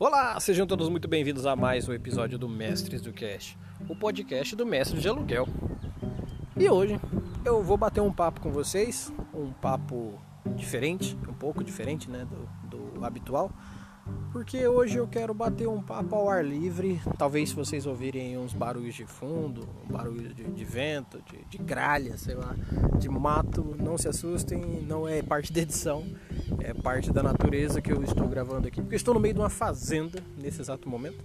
Olá, sejam todos muito bem-vindos a mais um episódio do Mestres do Cast, o podcast do Mestre de Aluguel. E hoje eu vou bater um papo com vocês, um papo diferente, um pouco diferente né, do, do habitual, porque hoje eu quero bater um papo ao ar livre. Talvez se vocês ouvirem uns barulhos de fundo, um barulho de, de vento, de, de, gralha, sei lá, de mato, não se assustem, não é parte da edição, é parte da natureza que eu estou gravando aqui, porque estou no meio de uma fazenda nesse exato momento.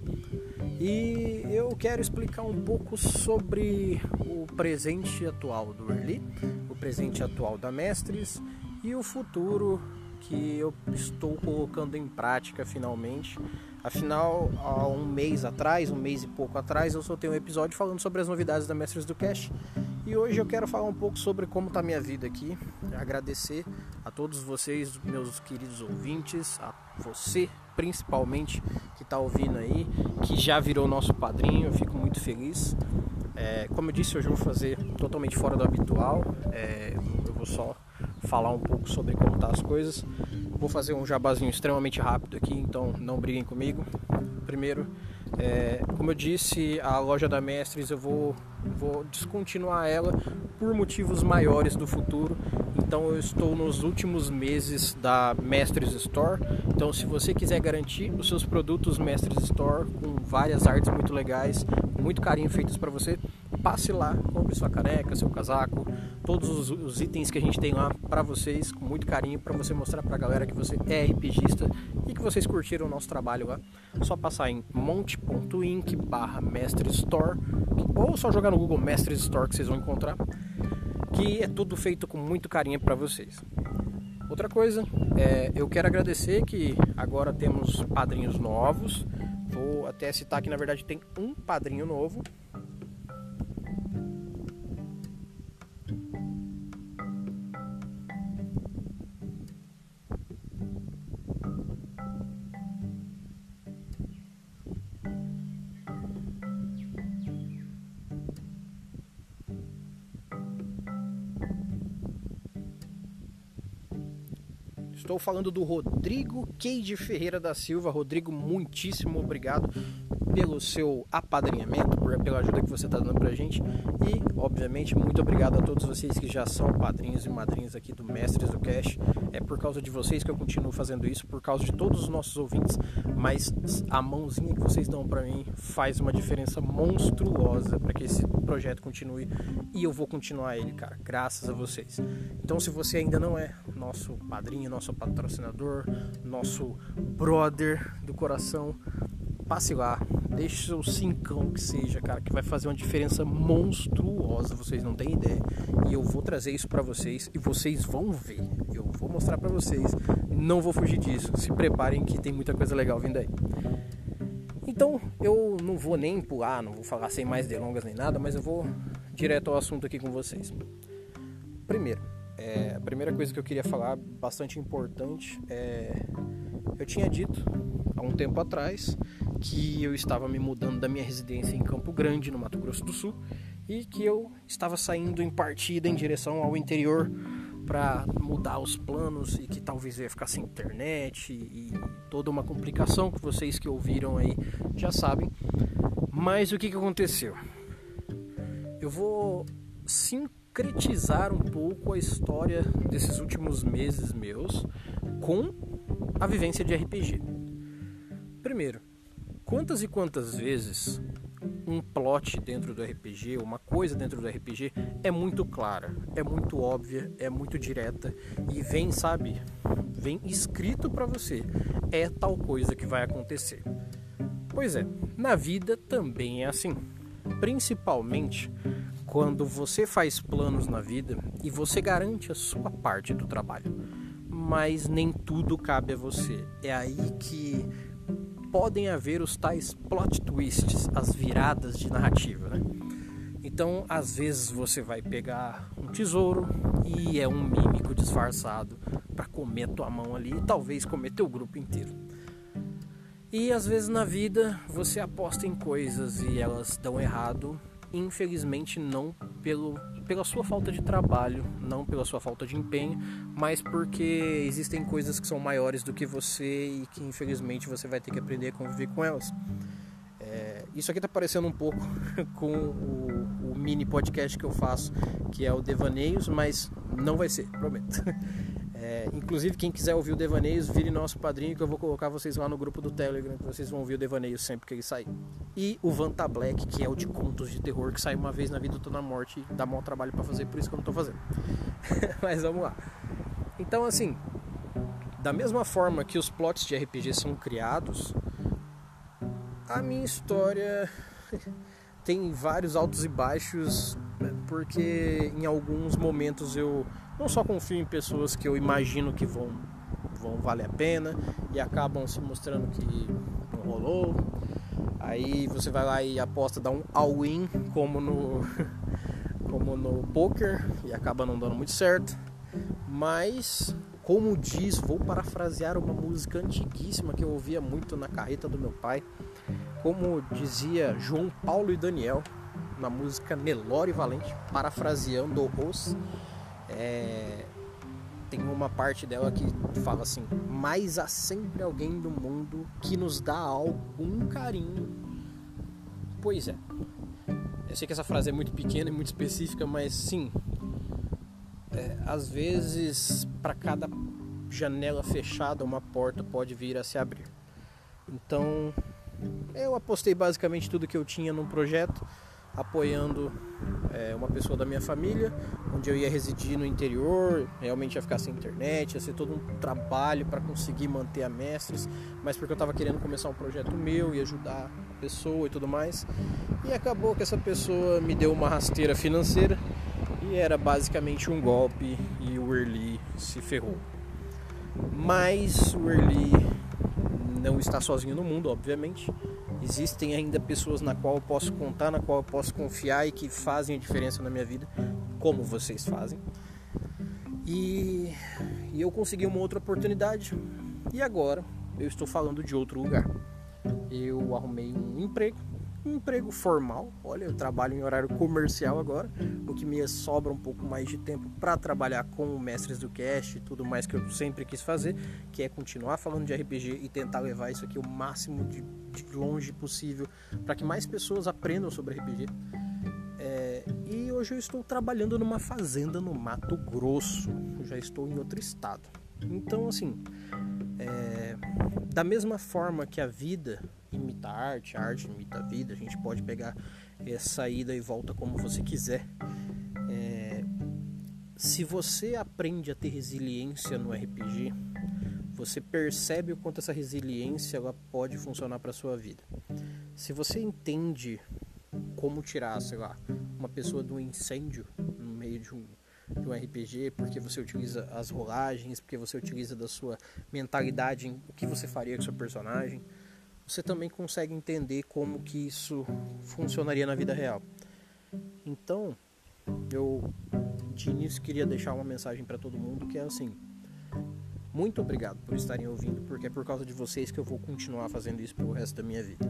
E eu quero explicar um pouco sobre o presente atual do Early, o presente atual da Mestres e o futuro que eu estou colocando em prática finalmente. Afinal, há um mês atrás, um mês e pouco atrás, eu soltei um episódio falando sobre as novidades da Mestres do Cash. E hoje eu quero falar um pouco sobre como está minha vida aqui. Agradecer a todos vocês, meus queridos ouvintes, a você principalmente que está ouvindo aí, que já virou nosso padrinho. Eu fico muito feliz. É, como eu disse, hoje eu vou fazer totalmente fora do habitual. É, eu vou só falar um pouco sobre como tá as coisas. Vou fazer um jabazinho extremamente rápido aqui, então não briguem comigo. Primeiro, é, como eu disse, a loja da Mestres eu vou, vou descontinuar ela por motivos maiores do futuro. Então eu estou nos últimos meses da Mestres Store. Então se você quiser garantir os seus produtos Mestres Store com várias artes muito legais, muito carinho feitas para você, passe lá, compre sua caneca, seu casaco, todos os, os itens que a gente tem lá para vocês, com muito carinho, para você mostrar para a galera que você é RPGista e que vocês curtiram o nosso trabalho lá. Só passar em monte.inc barra Mestre Store ou só jogar no Google Mestre Store que vocês vão encontrar, que é tudo feito com muito carinho para vocês. Outra coisa, é, eu quero agradecer que agora temos padrinhos novos. Vou até citar que na verdade tem um padrinho novo, Estou falando do Rodrigo Keide Ferreira da Silva. Rodrigo, muitíssimo obrigado pelo seu apadrinhamento, pela ajuda que você está dando para a gente. E, obviamente, muito obrigado a todos vocês que já são padrinhos e madrinhas aqui do Mestres do Cash. É por causa de vocês que eu continuo fazendo isso, por causa de todos os nossos ouvintes. Mas a mãozinha que vocês dão para mim faz uma diferença monstruosa para que esse projeto continue. E eu vou continuar ele, cara, graças a vocês. Então, se você ainda não é nosso padrinho, nosso patrocinador, nosso brother do coração, passe lá, deixe seu cincão que seja, cara, que vai fazer uma diferença monstruosa, vocês não têm ideia. E eu vou trazer isso para vocês e vocês vão ver. Eu vou mostrar para vocês, não vou fugir disso. Se preparem que tem muita coisa legal vindo aí. Então, eu não vou nem pular, não vou falar sem mais delongas nem nada, mas eu vou direto ao assunto aqui com vocês. Primeiro, é, a primeira coisa que eu queria falar, bastante importante, é eu tinha dito há um tempo atrás que eu estava me mudando da minha residência em Campo Grande, no Mato Grosso do Sul, e que eu estava saindo em partida em direção ao interior para mudar os planos e que talvez ia ficar sem internet e toda uma complicação que vocês que ouviram aí já sabem. Mas o que, que aconteceu? Eu vou sincretizar um pouco a história desses últimos meses meus com a vivência de RPG. Primeiro, quantas e quantas vezes um plot dentro do RPG, uma coisa dentro do RPG é muito clara, é muito óbvia, é muito direta e vem, sabe, vem escrito para você, é tal coisa que vai acontecer. Pois é, na vida também é assim. Principalmente quando você faz planos na vida e você garante a sua parte do trabalho mas nem tudo cabe a você. É aí que podem haver os tais plot twists, as viradas de narrativa, né? Então, às vezes você vai pegar um tesouro e é um mímico disfarçado para comer tua mão ali e talvez comer teu grupo inteiro. E às vezes na vida você aposta em coisas e elas dão errado infelizmente não pelo, pela sua falta de trabalho, não pela sua falta de empenho, mas porque existem coisas que são maiores do que você e que infelizmente você vai ter que aprender a conviver com elas. É, isso aqui está parecendo um pouco com o, o, mini podcast que eu faço, que é o Devaneios, mas não vai ser, prometo. É, inclusive, quem quiser ouvir o Devaneios, vire nosso padrinho que eu vou colocar vocês lá no grupo do Telegram, que vocês vão ouvir o Devaneios sempre que ele sair. E o Vanta Black, que é o de contos de terror, que sai uma vez na vida do Tô na Morte dá mau trabalho para fazer, por isso que eu não tô fazendo. Mas vamos lá. Então, assim, da mesma forma que os plots de RPG são criados, a minha história tem vários altos e baixos, porque em alguns momentos eu não só confio em pessoas que eu imagino que vão, vão valer a pena e acabam se mostrando que não rolou. Aí você vai lá e aposta, dá um all-in como no, como no poker e acaba não dando muito certo. Mas, como diz, vou parafrasear uma música antiguíssima que eu ouvia muito na carreta do meu pai. Como dizia João Paulo e Daniel na música Nelore Valente, parafraseando os é, tem uma parte dela que fala assim: Mas há sempre alguém do mundo que nos dá algum carinho. Pois é. Eu sei que essa frase é muito pequena e muito específica, mas sim. É, às vezes, para cada janela fechada, uma porta pode vir a se abrir. Então, eu apostei basicamente tudo que eu tinha num projeto apoiando é, uma pessoa da minha família, onde eu ia residir no interior, realmente ia ficar sem internet, ia ser todo um trabalho para conseguir manter a mestres, mas porque eu estava querendo começar um projeto meu e ajudar a pessoa e tudo mais. E acabou que essa pessoa me deu uma rasteira financeira e era basicamente um golpe e o Early se ferrou. Mas o Early não está sozinho no mundo, obviamente existem ainda pessoas na qual eu posso contar, na qual eu posso confiar e que fazem a diferença na minha vida, como vocês fazem. E, e eu consegui uma outra oportunidade e agora eu estou falando de outro lugar. Eu arrumei um emprego um emprego formal. Olha, eu trabalho em horário comercial agora, o que me sobra um pouco mais de tempo para trabalhar com mestres do cast e tudo mais que eu sempre quis fazer, que é continuar falando de RPG e tentar levar isso aqui o máximo de, de longe possível para que mais pessoas aprendam sobre RPG. É, e hoje eu estou trabalhando numa fazenda no Mato Grosso. Eu já estou em outro estado. Então, assim, é, da mesma forma que a vida imita a arte, a arte imita a vida, a gente pode pegar essa ida e volta como você quiser. É, se você aprende a ter resiliência no RPG, você percebe o quanto essa resiliência ela pode funcionar para sua vida. Se você entende como tirar, sei lá, uma pessoa do incêndio no meio de um de um RPG, porque você utiliza as rolagens, porque você utiliza da sua mentalidade o que você faria com seu personagem, você também consegue entender como que isso funcionaria na vida real. Então, eu de início queria deixar uma mensagem para todo mundo que é assim: muito obrigado por estarem ouvindo, porque é por causa de vocês que eu vou continuar fazendo isso pelo resto da minha vida.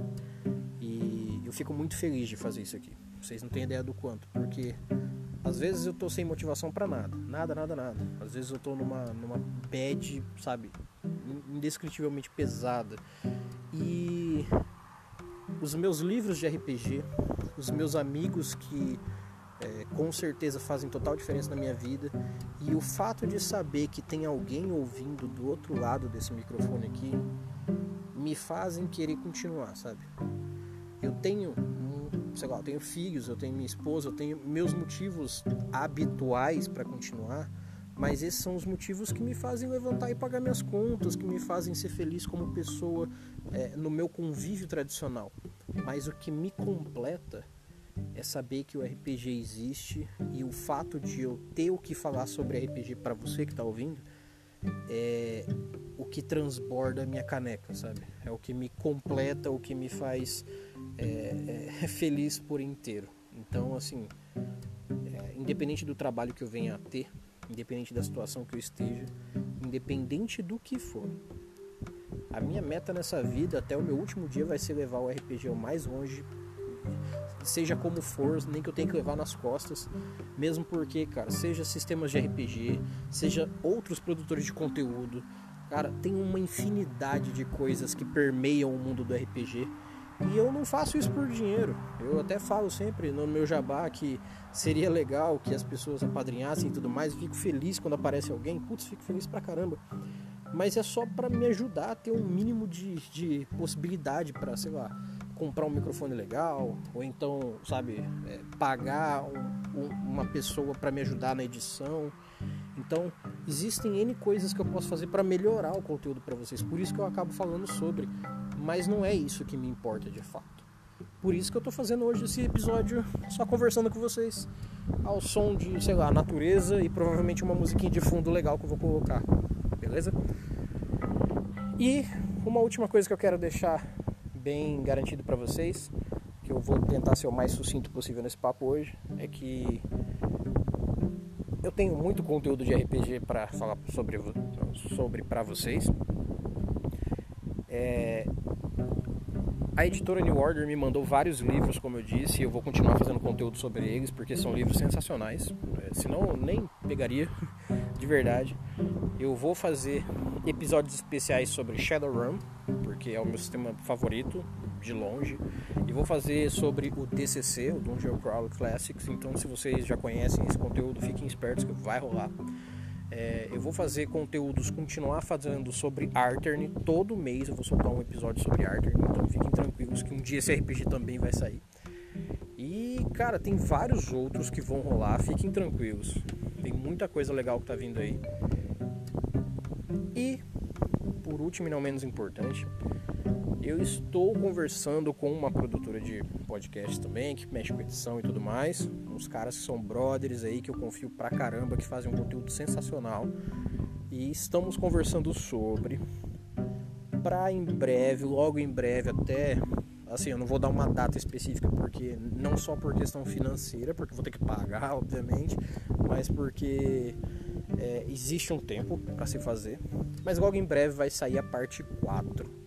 E eu fico muito feliz de fazer isso aqui. Vocês não têm ideia do quanto, porque às vezes eu tô sem motivação para nada, nada, nada, nada. Às vezes eu tô numa numa bad, sabe, indescritivelmente pesada. E os meus livros de RPG, os meus amigos que é, com certeza fazem total diferença na minha vida e o fato de saber que tem alguém ouvindo do outro lado desse microfone aqui me fazem querer continuar, sabe? Eu tenho sei lá, eu tenho filhos, eu tenho minha esposa, eu tenho meus motivos habituais para continuar, mas esses são os motivos que me fazem levantar e pagar minhas contas, que me fazem ser feliz como pessoa é, no meu convívio tradicional. Mas o que me completa é saber que o RPG existe e o fato de eu ter o que falar sobre RPG para você que está ouvindo é o que transborda a minha caneca, sabe? É o que me completa, o que me faz é, é, feliz por inteiro. Então, assim, é, independente do trabalho que eu venha a ter, independente da situação que eu esteja, independente do que for, a minha meta nessa vida até o meu último dia vai ser levar o RPG o mais longe seja como for, nem que eu tenha que levar nas costas, mesmo porque, cara, seja sistemas de RPG, seja outros produtores de conteúdo, cara, tem uma infinidade de coisas que permeiam o mundo do RPG. E eu não faço isso por dinheiro. Eu até falo sempre no meu jabá que seria legal que as pessoas apadrinhassem e tudo mais. Fico feliz quando aparece alguém. Putz, fico feliz pra caramba mas é só para me ajudar a ter um mínimo de, de possibilidade para, sei lá, comprar um microfone legal, ou então, sabe, é, pagar um, um, uma pessoa para me ajudar na edição. Então, existem N coisas que eu posso fazer para melhorar o conteúdo para vocês, por isso que eu acabo falando sobre, mas não é isso que me importa de fato. Por isso que eu tô fazendo hoje esse episódio só conversando com vocês ao som de, sei lá, natureza e provavelmente uma musiquinha de fundo legal que eu vou colocar. Beleza? E uma última coisa que eu quero deixar bem garantido para vocês, que eu vou tentar ser o mais sucinto possível nesse papo hoje, é que eu tenho muito conteúdo de RPG para falar sobre, sobre para vocês. É, a editora New Order me mandou vários livros, como eu disse, e eu vou continuar fazendo conteúdo sobre eles, porque são livros sensacionais. É, senão, nem pegaria, de verdade. Eu vou fazer episódios especiais sobre Shadowrun, porque é o meu sistema favorito, de longe. E vou fazer sobre o DCC, o Dungeon Crawl Classics. Então, se vocês já conhecem esse conteúdo, fiquem espertos que vai rolar. É, eu vou fazer conteúdos, continuar fazendo sobre Artern. Todo mês eu vou soltar um episódio sobre Artern. Então fiquem tranquilos que um dia esse RPG também vai sair. E, cara, tem vários outros que vão rolar. Fiquem tranquilos. Tem muita coisa legal que tá vindo aí. E, por último e não menos importante, eu estou conversando com uma produtora de podcast também, que mexe com edição e tudo mais. Uns caras que são brothers aí, que eu confio pra caramba, que fazem um conteúdo sensacional. E estamos conversando sobre, pra em breve, logo em breve, até. Assim, eu não vou dar uma data específica, porque não só por questão financeira, porque vou ter que pagar, obviamente, mas porque é, existe um tempo para se fazer. Mas logo em breve vai sair a parte 4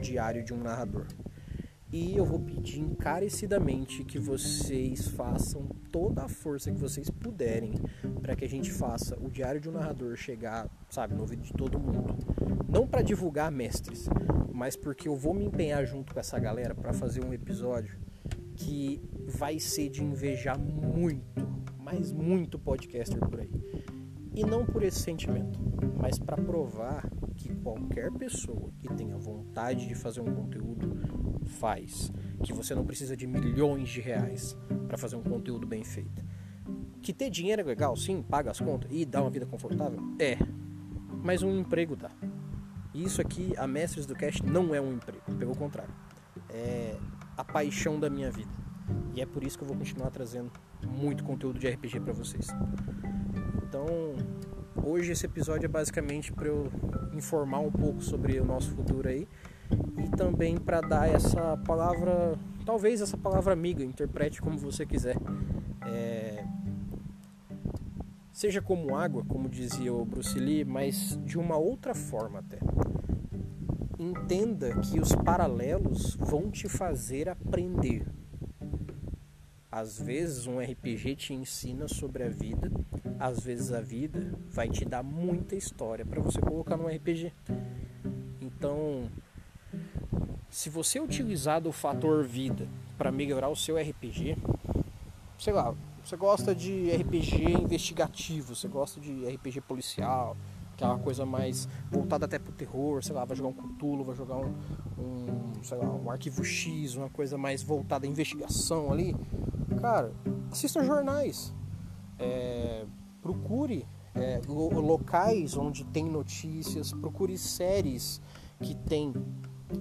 Diário de um Narrador. E eu vou pedir encarecidamente que vocês façam toda a força que vocês puderem para que a gente faça o Diário de um Narrador chegar, sabe, no ouvido de todo mundo. Não para divulgar mestres, mas porque eu vou me empenhar junto com essa galera para fazer um episódio que vai ser de invejar muito, mas muito podcaster por aí. E não por esse sentimento, mas para provar que qualquer pessoa que tenha vontade de fazer um conteúdo faz, que você não precisa de milhões de reais para fazer um conteúdo bem feito. Que ter dinheiro é legal, sim, paga as contas e dá uma vida confortável? É. Mas um emprego dá. E isso aqui, a Mestres do Cast, não é um emprego, pelo contrário. É a paixão da minha vida. E é por isso que eu vou continuar trazendo muito conteúdo de RPG para vocês. Então, hoje esse episódio é basicamente para eu informar um pouco sobre o nosso futuro aí e também para dar essa palavra, talvez essa palavra amiga, interprete como você quiser. É... Seja como água, como dizia o Bruce Lee, mas de uma outra forma até. Entenda que os paralelos vão te fazer aprender. Às vezes um RPG te ensina sobre a vida às vezes a vida vai te dar muita história para você colocar no RPG. Então, se você utilizar do fator vida para melhorar o seu RPG, sei lá, você gosta de RPG investigativo, você gosta de RPG policial, que é uma coisa mais voltada até pro terror, sei lá, vai jogar um Cthulhu, vai jogar um, um sei lá, um arquivo X, uma coisa mais voltada à investigação ali, cara, assista jornais. É, procure é, locais onde tem notícias, procure séries que tem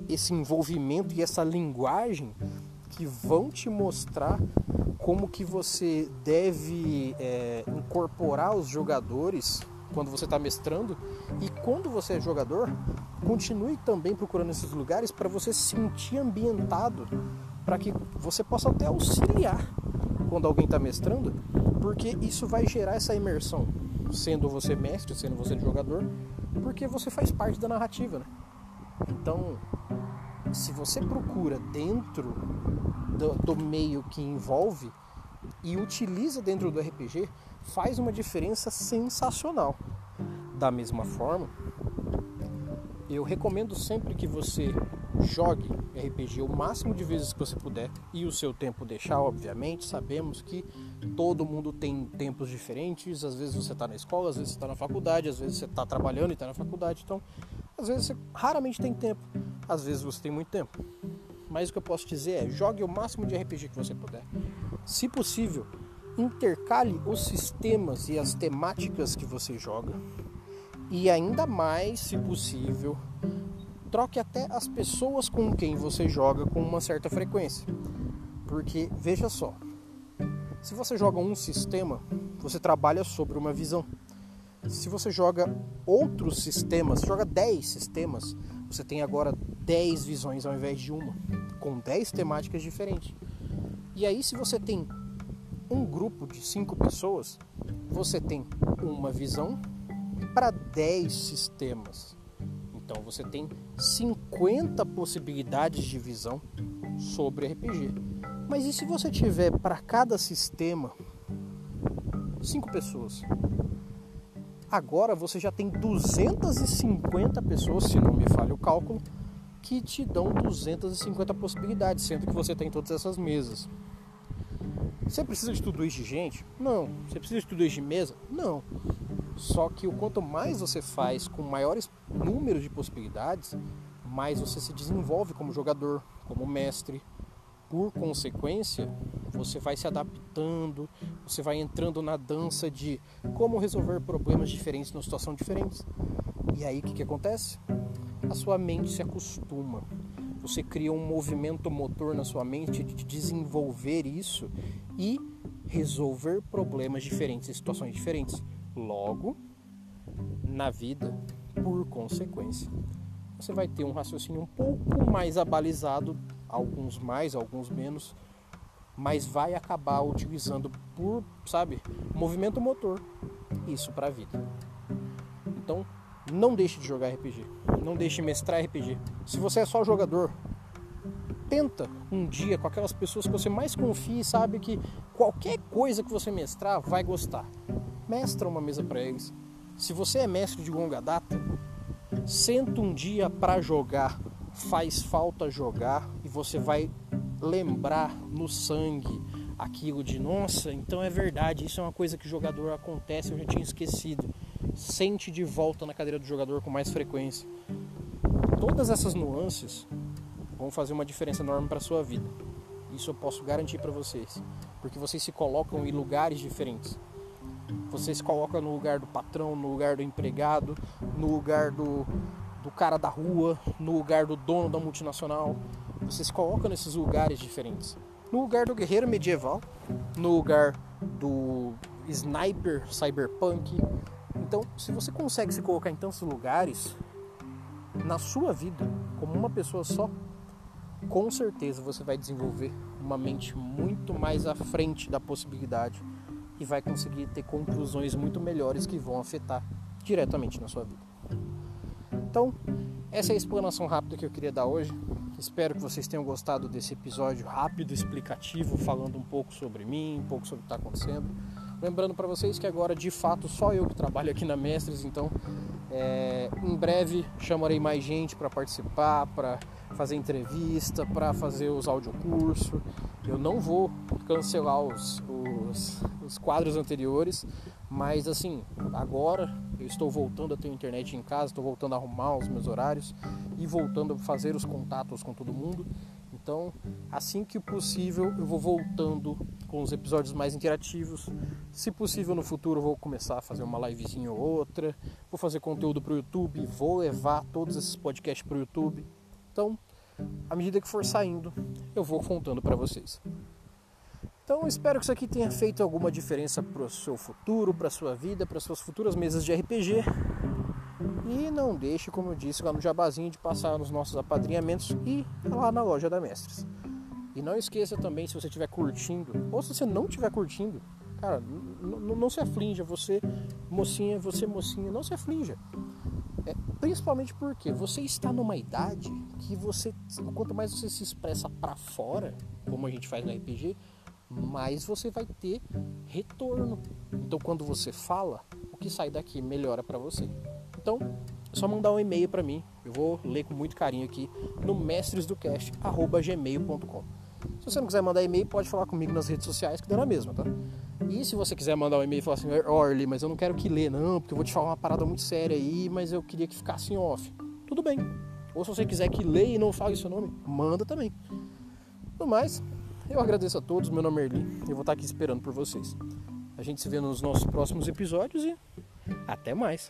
esse envolvimento e essa linguagem que vão te mostrar como que você deve é, incorporar os jogadores quando você está mestrando. E quando você é jogador continue também procurando esses lugares para você se sentir ambientado para que você possa até auxiliar quando alguém está mestrando porque isso vai gerar essa imersão, sendo você mestre, sendo você jogador, porque você faz parte da narrativa, né? Então, se você procura dentro do, do meio que envolve e utiliza dentro do RPG faz uma diferença sensacional. Da mesma forma, eu recomendo sempre que você jogue RPG o máximo de vezes que você puder e o seu tempo deixar, obviamente. Sabemos que todo mundo tem tempos diferentes. Às vezes você está na escola, às vezes você está na faculdade, às vezes você está trabalhando e está na faculdade. Então, às vezes você raramente tem tempo, às vezes você tem muito tempo. Mas o que eu posso dizer é: jogue o máximo de RPG que você puder. Se possível, intercale os sistemas e as temáticas que você joga. E ainda mais, se possível, troque até as pessoas com quem você joga com uma certa frequência. Porque veja só, se você joga um sistema, você trabalha sobre uma visão. Se você joga outros sistemas, joga 10 sistemas, você tem agora 10 visões ao invés de uma, com 10 temáticas diferentes. E aí, se você tem um grupo de 5 pessoas, você tem uma visão para 10 sistemas. Então você tem 50 possibilidades de visão sobre RPG. Mas e se você tiver para cada sistema 5 pessoas? Agora você já tem 250 pessoas, se não me falha o cálculo, que te dão 250 possibilidades, sendo que você tem todas essas mesas. Você precisa de tudo isso de gente? Não. Você precisa de tudo isso de mesa? Não. Só que o quanto mais você faz com maiores números de possibilidades, mais você se desenvolve como jogador, como mestre. Por consequência, você vai se adaptando, você vai entrando na dança de como resolver problemas diferentes numa situação diferente. E aí o que, que acontece? A sua mente se acostuma. Você cria um movimento motor na sua mente de desenvolver isso e resolver problemas diferentes situações diferentes. Logo, na vida, por consequência, você vai ter um raciocínio um pouco mais abalizado, alguns mais, alguns menos, mas vai acabar utilizando por, sabe, movimento motor isso para a vida. Então, não deixe de jogar RPG, não deixe de mestrar RPG. Se você é só jogador, tenta um dia com aquelas pessoas que você mais confia e sabe que qualquer coisa que você mestrar vai gostar. Mestra uma mesa para eles. Se você é mestre de longa data, senta um dia para jogar. Faz falta jogar e você vai lembrar no sangue aquilo de nossa, então é verdade, isso é uma coisa que o jogador acontece, eu já tinha esquecido. Sente de volta na cadeira do jogador com mais frequência. Todas essas nuances vão fazer uma diferença enorme para sua vida. Isso eu posso garantir para vocês, porque vocês se colocam em lugares diferentes. Você se coloca no lugar do patrão, no lugar do empregado, no lugar do, do cara da rua, no lugar do dono da multinacional, você se coloca nesses lugares diferentes. No lugar do guerreiro medieval, no lugar do sniper cyberpunk. Então, se você consegue se colocar em tantos lugares na sua vida como uma pessoa só, com certeza você vai desenvolver uma mente muito mais à frente da possibilidade e vai conseguir ter conclusões muito melhores que vão afetar diretamente na sua vida. Então, essa é a explanação rápida que eu queria dar hoje. Espero que vocês tenham gostado desse episódio rápido, explicativo, falando um pouco sobre mim, um pouco sobre o que está acontecendo. Lembrando para vocês que agora, de fato, só eu que trabalho aqui na Mestres, então é, em breve chamarei mais gente para participar, para fazer entrevista, para fazer os audiocursos. Eu não vou cancelar os, os, os quadros anteriores, mas assim, agora eu estou voltando a ter internet em casa, estou voltando a arrumar os meus horários e voltando a fazer os contatos com todo mundo. Então, assim que possível, eu vou voltando com os episódios mais interativos. Se possível, no futuro, vou começar a fazer uma livezinha ou outra. Vou fazer conteúdo para o YouTube, vou levar todos esses podcasts para o YouTube. Então, à medida que for saindo, eu vou contando para vocês. Então, espero que isso aqui tenha feito alguma diferença para o seu futuro, para a sua vida, para suas futuras mesas de RPG. E não deixe, como eu disse lá no jabazinho, de passar nos nossos apadrinhamentos e lá na loja da Mestres. E não esqueça também, se você estiver curtindo, ou se você não estiver curtindo, cara, não se aflinja, você mocinha, você mocinha, não se aflinja. É, principalmente porque você está numa idade que você, quanto mais você se expressa para fora, como a gente faz no RPG, mais você vai ter retorno. Então, quando você fala, o que sai daqui melhora para você. Então, é só mandar um e-mail para mim. Eu vou ler com muito carinho aqui no mestresdocast@gmail.com. Se você não quiser mandar e-mail, pode falar comigo nas redes sociais que dá na mesma, tá? E se você quiser mandar um e-mail e falar assim, Orly, mas eu não quero que lê, não, porque eu vou te falar uma parada muito séria aí, mas eu queria que ficasse em off. Tudo bem. Ou se você quiser que leia e não fale seu nome, manda também. No mais, eu agradeço a todos, meu nome é Erli, eu vou estar aqui esperando por vocês. A gente se vê nos nossos próximos episódios e até mais.